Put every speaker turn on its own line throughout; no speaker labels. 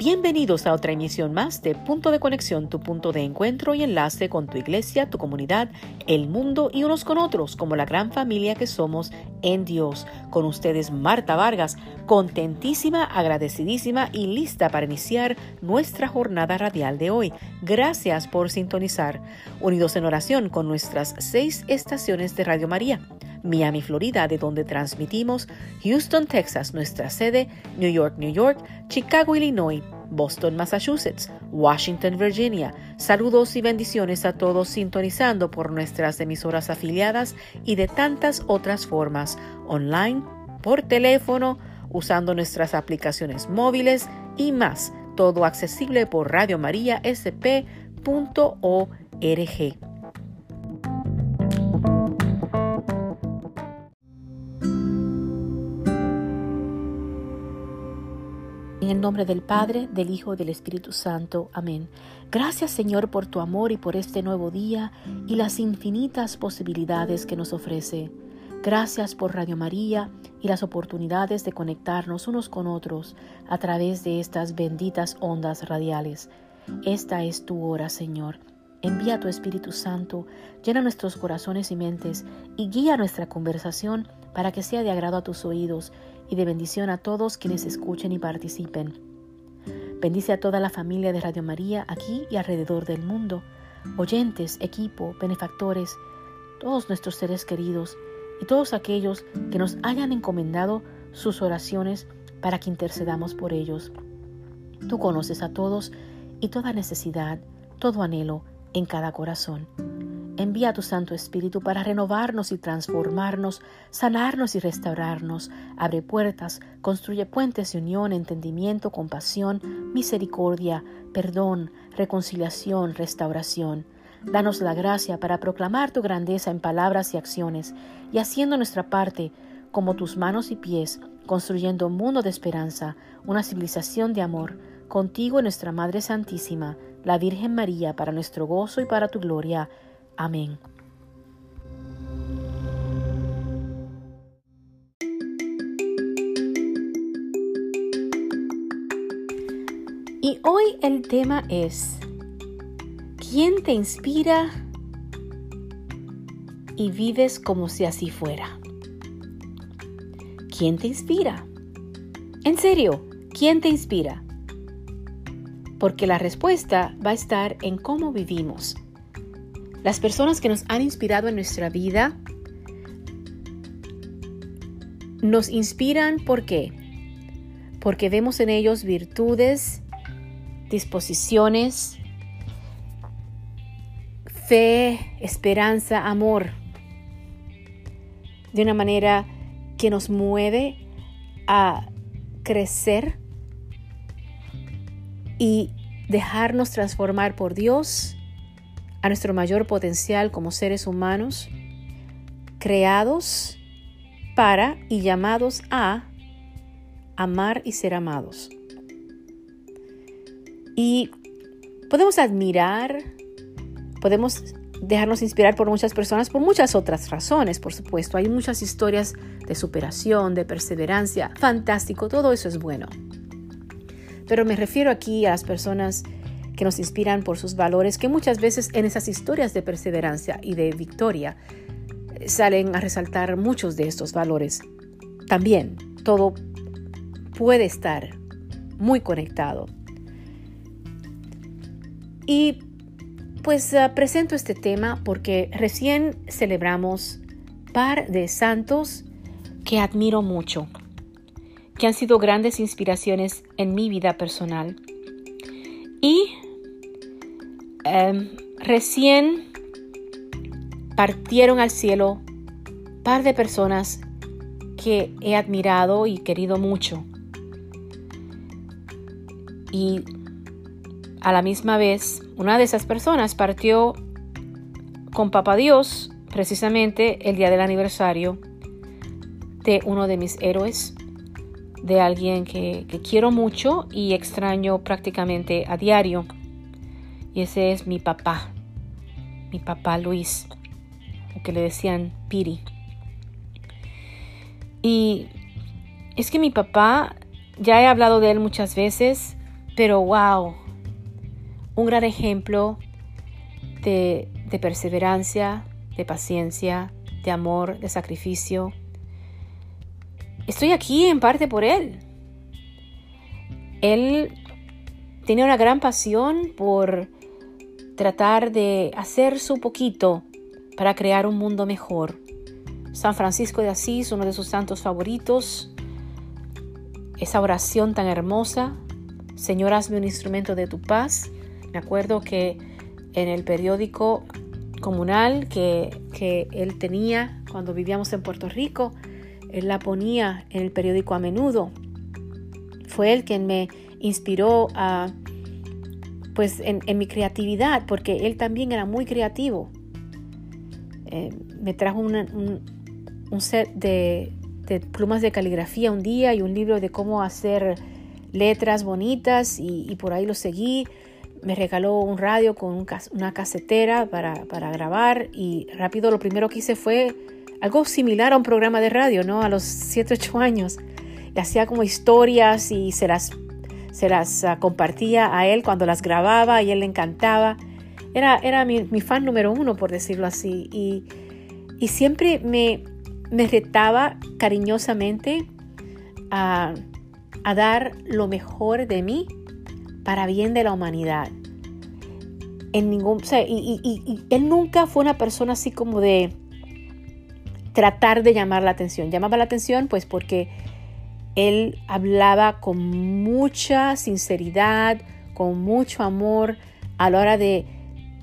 Bienvenidos a otra emisión más de Punto de Conexión, tu punto de encuentro y enlace con tu iglesia, tu comunidad, el mundo y unos con otros, como la gran familia que somos en Dios. Con ustedes Marta Vargas, contentísima, agradecidísima y lista para iniciar nuestra jornada radial de hoy. Gracias por sintonizar. Unidos en oración con nuestras seis estaciones de Radio María. Miami, Florida, de donde transmitimos, Houston, Texas, nuestra sede, New York, New York, Chicago, Illinois, Boston, Massachusetts, Washington, Virginia. Saludos y bendiciones a todos sintonizando por nuestras emisoras afiliadas y de tantas otras formas, online, por teléfono, usando nuestras aplicaciones móviles y más, todo accesible por el nombre del Padre, del Hijo y del Espíritu Santo. Amén. Gracias Señor por tu amor y por este nuevo día y las infinitas posibilidades que nos ofrece. Gracias por Radio María y las oportunidades de conectarnos unos con otros a través de estas benditas ondas radiales. Esta es tu hora, Señor. Envía tu Espíritu Santo, llena nuestros corazones y mentes y guía nuestra conversación para que sea de agrado a tus oídos y de bendición a todos quienes escuchen y participen. Bendice a toda la familia de Radio María aquí y alrededor del mundo, oyentes, equipo, benefactores, todos nuestros seres queridos y todos aquellos que nos hayan encomendado sus oraciones para que intercedamos por ellos. Tú conoces a todos y toda necesidad, todo anhelo en cada corazón. Envía tu Santo Espíritu para renovarnos y transformarnos, sanarnos y restaurarnos. Abre puertas, construye puentes de unión, entendimiento, compasión, misericordia, perdón, reconciliación, restauración. Danos la gracia para proclamar tu grandeza en palabras y acciones, y haciendo nuestra parte, como tus manos y pies, construyendo un mundo de esperanza, una civilización de amor, contigo nuestra Madre Santísima, la Virgen María, para nuestro gozo y para tu gloria. Amén. Y hoy el tema es, ¿quién te inspira y vives como si así fuera? ¿Quién te inspira? En serio, ¿quién te inspira? Porque la respuesta va a estar en cómo vivimos. Las personas que nos han inspirado en nuestra vida nos inspiran ¿por qué? Porque vemos en ellos virtudes, disposiciones, fe, esperanza, amor, de una manera que nos mueve a crecer y dejarnos transformar por Dios a nuestro mayor potencial como seres humanos, creados para y llamados a amar y ser amados. Y podemos admirar, podemos dejarnos inspirar por muchas personas, por muchas otras razones, por supuesto. Hay muchas historias de superación, de perseverancia. Fantástico, todo eso es bueno. Pero me refiero aquí a las personas que nos inspiran por sus valores, que muchas veces en esas historias de perseverancia y de victoria eh, salen a resaltar muchos de estos valores. También todo puede estar muy conectado. Y pues ah, presento este tema porque recién celebramos par de santos que admiro mucho, que han sido grandes inspiraciones en mi vida personal. Em, recién partieron al cielo par de personas que he admirado y querido mucho. Y a la misma vez, una de esas personas partió con Papá Dios precisamente el día del aniversario de uno de mis héroes, de alguien que quiero mucho y extraño prácticamente a diario. Y ese es mi papá, mi papá Luis, o que le decían Piri. Y es que mi papá, ya he hablado de él muchas veces, pero wow, un gran ejemplo de, de perseverancia, de paciencia, de amor, de sacrificio. Estoy aquí en parte por Él. Él tenía una gran pasión por tratar de hacer su poquito para crear un mundo mejor. San Francisco de Asís, uno de sus santos favoritos, esa oración tan hermosa, Señor, hazme un instrumento de tu paz. Me acuerdo que en el periódico comunal que, él tenía cuando vivíamos en Puerto Rico, él la ponía en el periódico a menudo. Fue él quien me inspiró a, pues, en, mi creatividad, porque él también era muy creativo. Eh, me trajo un, set de, plumas de caligrafía un día y un libro de cómo hacer letras bonitas y, por ahí lo seguí. Me regaló un radio con una casetera para, grabar y rápido lo primero que hice fue algo similar a un programa de radio, ¿no? A los 7, 8 años. Y hacía como historias y se las, se las ah, compartía a él cuando las grababa y él le encantaba. Era, era mi, mi fan número uno, por decirlo así. Y, y siempre me, me retaba cariñosamente a a dar lo mejor de mí para bien de la humanidad. En ningún, y, él nunca fue una persona así como de tratar de llamar la atención. Llamaba la atención pues porque él hablaba con mucha sinceridad, con mucho amor a la hora de,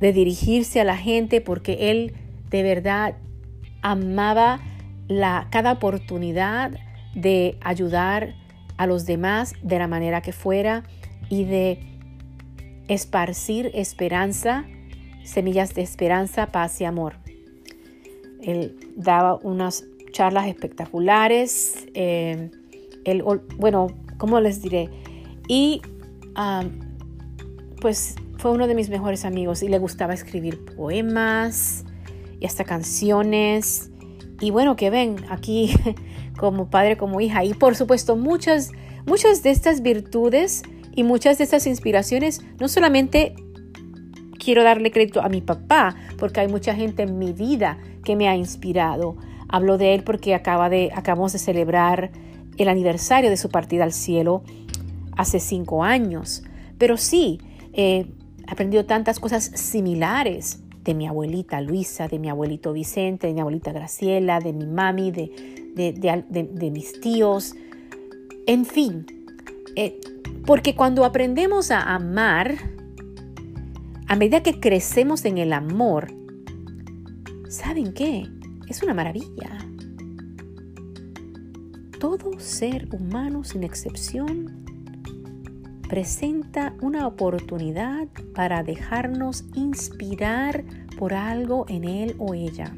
dirigirse a la gente porque él de verdad amaba cada oportunidad de ayudar a los demás de la manera que fuera y de esparcir esperanza, semillas de esperanza, paz y amor. Él daba unas charlas espectaculares, eh, bueno, ¿cómo les diré? Y pues fue uno de mis mejores amigos y le gustaba escribir poemas y hasta canciones. Y bueno, que ven, aquí como padre, como hija. Y por supuesto, muchas, muchas de estas virtudes y muchas de estas inspiraciones, no solamente quiero darle crédito a mi papá, porque hay mucha gente en mi vida que me ha inspirado. Hablo de él porque acaba de, acabamos de celebrar el aniversario de su partida al cielo hace cinco años. Pero sí, he aprendido tantas cosas similares de mi abuelita Luisa, de mi abuelito Vicente, de mi abuelita Graciela, de mi mami, de, de, mis tíos, en fin. Eh, porque cuando aprendemos a amar, a medida que crecemos en el amor, ¿saben qué? Es una maravilla. Todo ser humano, sin excepción, presenta una oportunidad para dejarnos inspirar por algo en él o ella.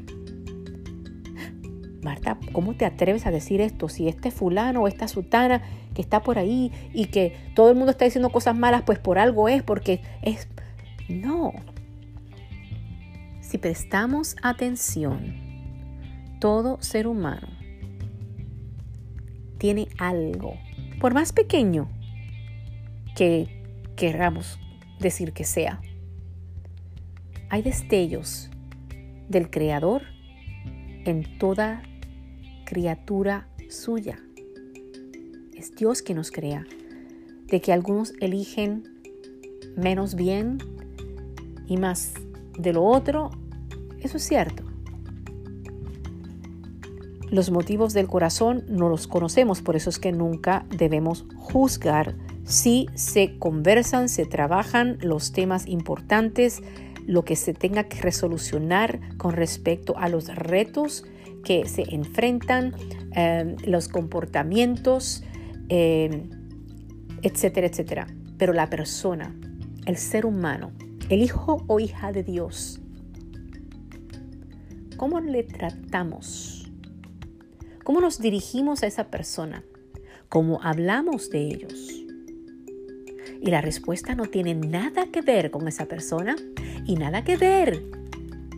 Marta, ¿cómo te atreves a decir esto? Si este fulano o esta sultana que está por ahí y que todo el mundo está diciendo cosas malas, pues por algo es, porque es... No. Si prestamos atención, todo ser humano tiene algo, por más pequeño que queramos decir que sea. Hay destellos del Creador en toda criatura suya. Es Dios que nos crea. De que algunos eligen menos bien y más de lo otro, eso es cierto. Los motivos del corazón no los conocemos, por eso es que nunca debemos juzgar si se conversan, se trabajan los temas importantes, lo que se tenga que resolucionar con respecto a los retos que se enfrentan, em, los comportamientos, em, etcétera, etcétera. Pero la persona, el ser humano, el hijo o hija de Dios, ¿cómo le tratamos? ¿Cómo nos dirigimos a esa persona? ¿Cómo hablamos de ellos? Y la respuesta no tiene nada que ver con esa persona y nada que ver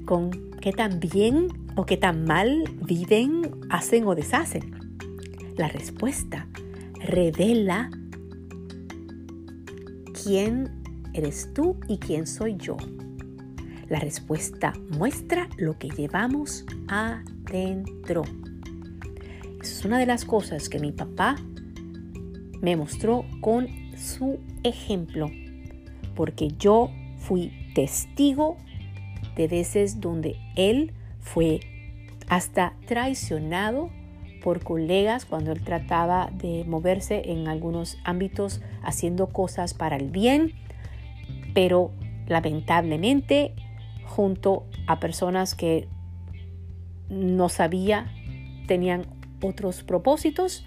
con qué tan bien o qué tan mal viven, hacen o deshacen. La respuesta revela ¿quién eres tú y quién soy yo? La respuesta muestra lo que llevamos adentro. Es una de las cosas que mi papá me mostró con su ejemplo, porque yo fui testigo de veces donde él fue hasta traicionado por colegas cuando él trataba de moverse en algunos ámbitos haciendo cosas para el bien, pero lamentablemente junto a personas que no sabía tenían otros propósitos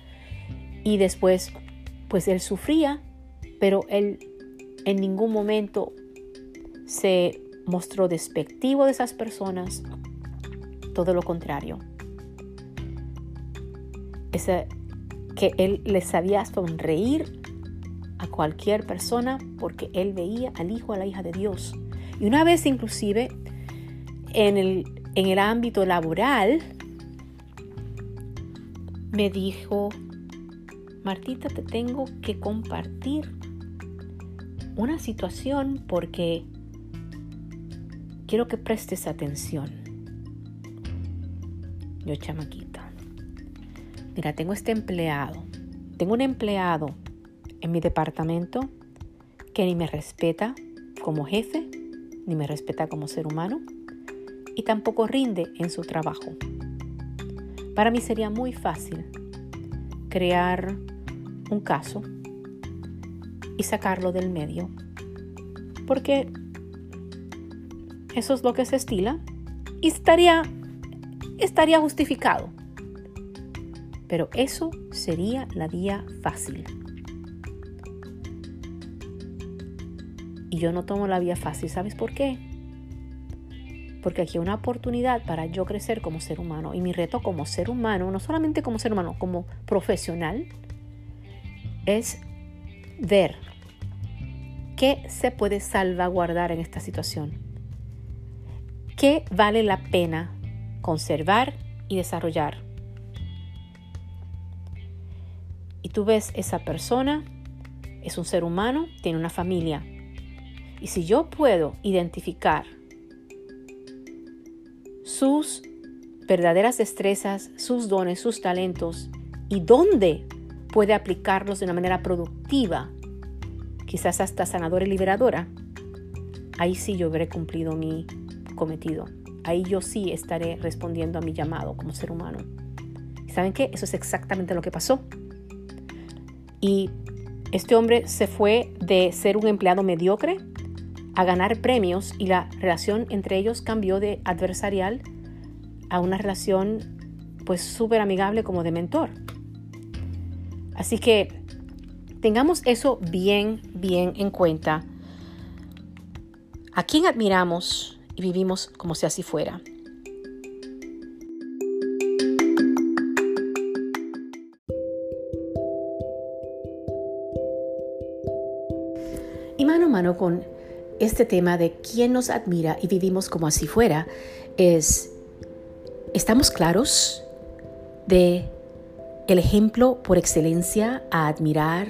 y después pues él sufría, pero él en ningún momento se mostró despectivo de esas personas, todo lo contrario. Ese, que él les sabía sonreír a cualquier persona porque él veía al hijo, a la hija de Dios. Y una vez inclusive en el, en el ámbito laboral, me dijo, Martita, te tengo que compartir una situación porque quiero que prestes atención. Yo chamaquita. Mira, tengo este empleado. Tengo un empleado en mi departamento que ni me respeta como jefe, ni me respeta como ser humano, y tampoco rinde en su trabajo. Para mí sería muy fácil crear un caso y sacarlo del medio, porque eso es lo que se estila y estaría, estaría justificado. Pero eso sería la vía fácil. Y yo no tomo la vía fácil. ¿Sabes por qué? Porque aquí hay una oportunidad para yo crecer como ser humano. Y mi reto como ser humano, no solamente como ser humano, como profesional, es ver qué se puede salvaguardar en esta situación qué vale la pena conservar y desarrollar. Y tú ves esa persona, es un ser humano, tiene una familia. Y si yo puedo identificar sus verdaderas destrezas, sus dones, sus talentos y dónde puede aplicarlos de una manera productiva, quizás hasta sanadora y liberadora, ahí sí yo habré cumplido mi cometido. Ahí yo sí estaré respondiendo a mi llamado como ser humano. saben qué? Eso es exactamente lo que pasó. Y este hombre se fue de ser un empleado mediocre a ganar premios y la relación entre ellos cambió de adversarial a una relación pues súper amigable como de mentor. Así que tengamos eso bien, bien en cuenta. ¿A quién admiramos y vivimos como si así fuera. Y mano a mano con este tema de quién nos admira y vivimos como así fuera, es, ¿estamos claros de el ejemplo por excelencia a admirar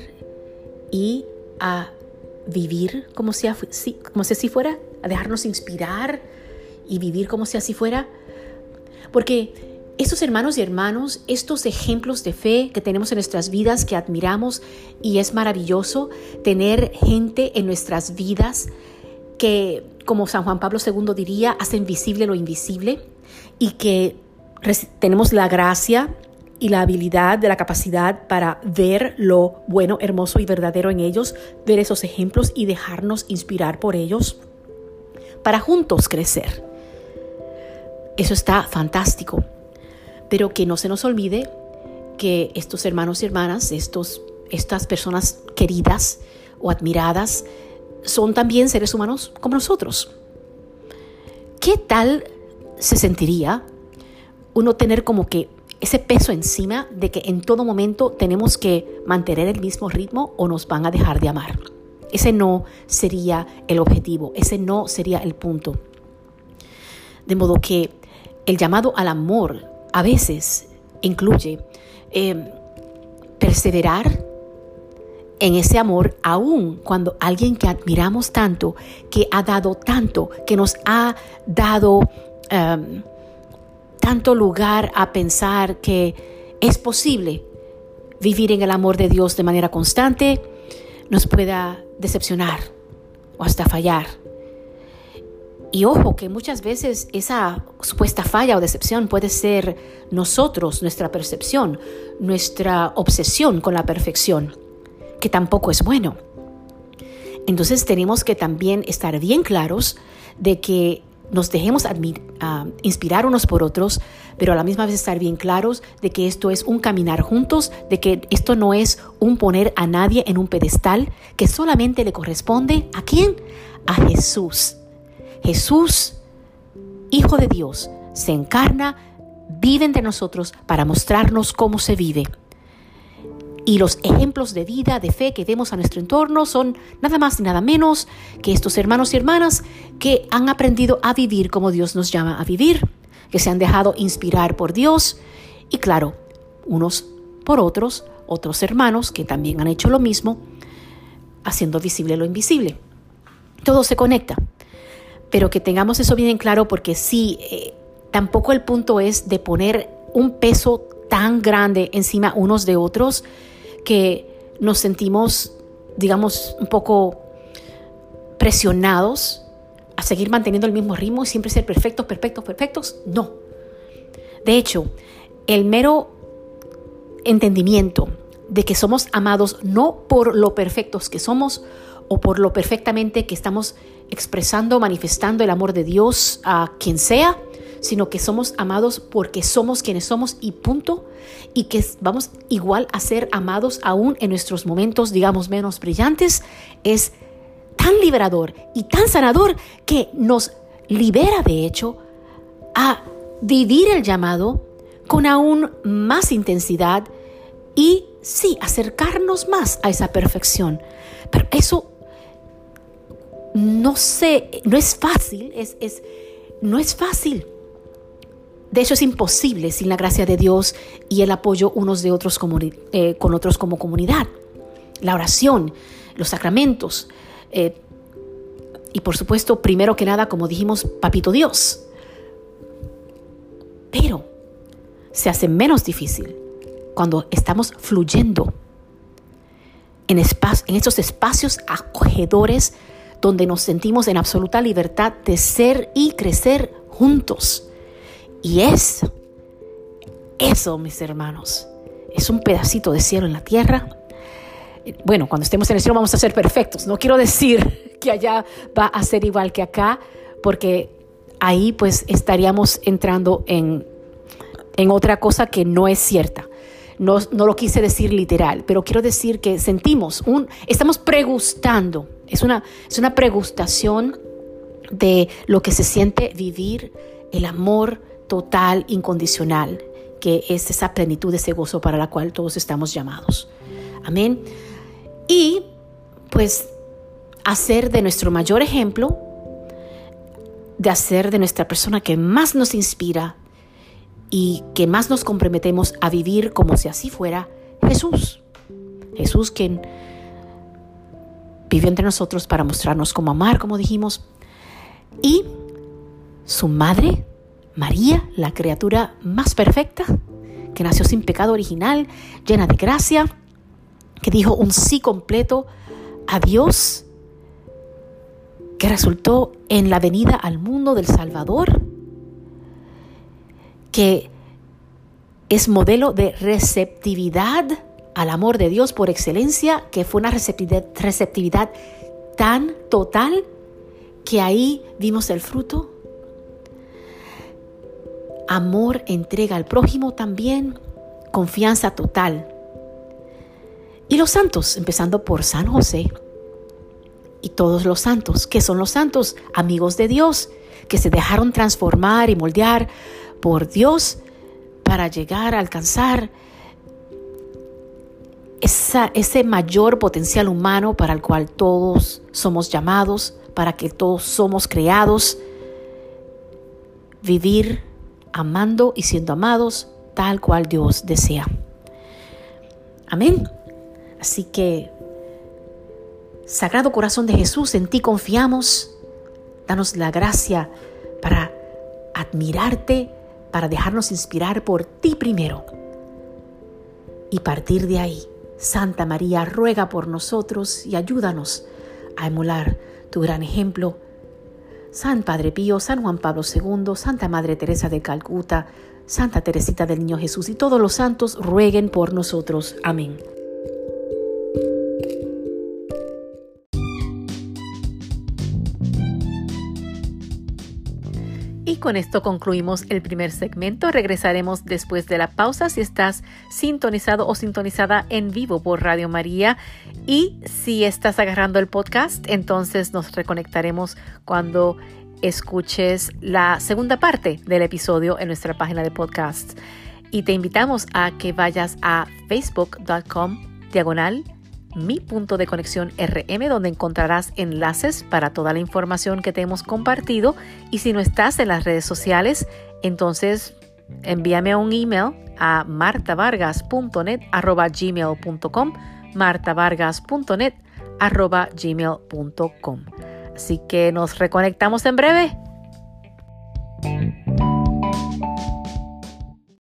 y a vivir como si, como si así fuera? a dejarnos inspirar y vivir como si así fuera. Porque estos hermanos y hermanos, estos ejemplos de fe que tenemos en nuestras vidas, que admiramos, y es maravilloso tener gente en nuestras vidas que, como San Juan Pablo II diría, hacen visible lo invisible y que tenemos la gracia y la habilidad de la capacidad para ver lo bueno, hermoso y verdadero en ellos, ver esos ejemplos y dejarnos inspirar por ellos para juntos crecer. Eso está fantástico. Pero que no se nos olvide que estos hermanos y hermanas, estos, estas personas queridas o admiradas, son también seres humanos como nosotros. ¿Qué tal se sentiría uno tener como que ese peso encima de que en todo momento tenemos que mantener el mismo ritmo o nos van a dejar de amar? Ese no sería el objetivo, ese no sería el punto. De modo que el llamado al amor a veces incluye em, perseverar en ese amor, aún cuando alguien que admiramos tanto, que ha dado tanto, que nos ha dado um, tanto lugar a pensar que es posible vivir en el amor de Dios de manera constante, nos pueda decepcionar o hasta fallar. Y ojo que muchas veces esa supuesta falla o decepción puede ser nosotros, nuestra percepción, nuestra obsesión con la perfección que tampoco es bueno. Entonces tenemos que también estar bien claros de que nos dejemos uh, inspirar unos por otros, pero a la misma vez estar bien claros de que esto es un caminar juntos, de que esto no es un poner a nadie en un pedestal que solamente le corresponde a quién? A Jesús. Jesús, Hijo de Dios, se encarna, vive entre nosotros para mostrarnos cómo se vive. Y los ejemplos de vida, de fe que vemos a nuestro entorno son nada más y nada menos que estos hermanos y hermanas que han aprendido a vivir como Dios nos llama a vivir, que se han dejado inspirar por Dios y claro, unos por otros, otros hermanos que también han hecho lo mismo, haciendo visible lo invisible. Todo se conecta, pero que tengamos eso bien en claro porque sí, eh, tampoco el punto es de poner un peso tan grande encima unos de otros que nos sentimos, digamos, un poco presionados a seguir manteniendo el mismo ritmo y siempre ser perfectos, perfectos, perfectos. No. De hecho, el mero entendimiento de que somos amados no por lo perfectos que somos o por lo perfectamente que estamos expresando, manifestando el amor de Dios a quien sea, sino que somos amados porque somos quienes somos y punto, y que vamos igual a ser amados aún en nuestros momentos, digamos, menos brillantes, es tan liberador y tan sanador que nos libera, de hecho, a vivir el llamado con aún más intensidad y sí, acercarnos más a esa perfección. Pero eso no sé, no es fácil, es, es, no es fácil. De hecho, es imposible sin la gracia de Dios y el apoyo unos de otros eh, con otros como comunidad. La oración, los sacramentos eh, y por supuesto, primero que nada, como dijimos, Papito Dios. Pero se hace menos difícil cuando estamos fluyendo en, en estos espacios acogedores donde nos sentimos en absoluta libertad de ser y crecer juntos y eso, eso, mis hermanos, es un pedacito de cielo en la tierra. Bueno, cuando estemos en el cielo vamos a ser perfectos. No quiero decir que allá va a ser igual que acá, porque ahí pues estaríamos entrando en, en otra cosa que no es cierta. No, no, lo quise decir literal, pero quiero decir que sentimos un, estamos pregustando, es una, es una pregustación de lo que se siente vivir el amor total, incondicional, que es esa plenitud, ese gozo para la cual todos estamos llamados. Amén. Y pues hacer de nuestro mayor ejemplo, de hacer de nuestra persona que más nos inspira y que más nos comprometemos a vivir como si así fuera, Jesús. Jesús quien vivió entre nosotros para mostrarnos cómo amar, como dijimos, y su madre, María, la criatura más perfecta, que nació sin pecado original, llena de gracia, que dijo un sí completo a Dios, que resultó en la venida al mundo del Salvador, que es modelo de receptividad al amor de Dios por excelencia, que fue una receptividad, tan total que ahí vimos el fruto amor, entrega al prójimo también, confianza total. Y los santos, empezando por San José y todos los santos, que son los santos, amigos de Dios, que se dejaron transformar y moldear por Dios para llegar a alcanzar ese mayor potencial humano para el cual todos somos llamados, para que todos somos creados, vivir amando y siendo amados tal cual Dios desea. Amén. Así que Sagrado Corazón de Jesús, en ti confiamos. Danos la gracia para admirarte, para dejarnos inspirar por ti primero. Y partir de ahí, Santa María, ruega por nosotros y ayúdanos a emular tu gran ejemplo. San Padre Pío, San Juan Pablo II, Santa Madre Teresa de Calcuta, Santa Teresita del Niño Jesús y todos los santos rueguen por nosotros. Amén. Con esto concluimos el primer segmento. Regresaremos después de la pausa si estás sintonizado o sintonizada en vivo por Radio María. Y si estás agarrando el podcast, entonces nos reconectaremos cuando escuches la segunda parte del episodio en nuestra página de podcast. Y te invitamos a que vayas a facebook.com diagonal mi punto de conexión RM, donde encontrarás enlaces para toda la información que te hemos compartido. Y si no estás en las redes sociales, entonces envíame un email a martavargas.net arroba gmail.com martavargas.net arroba gmail.com Así que nos reconectamos en breve.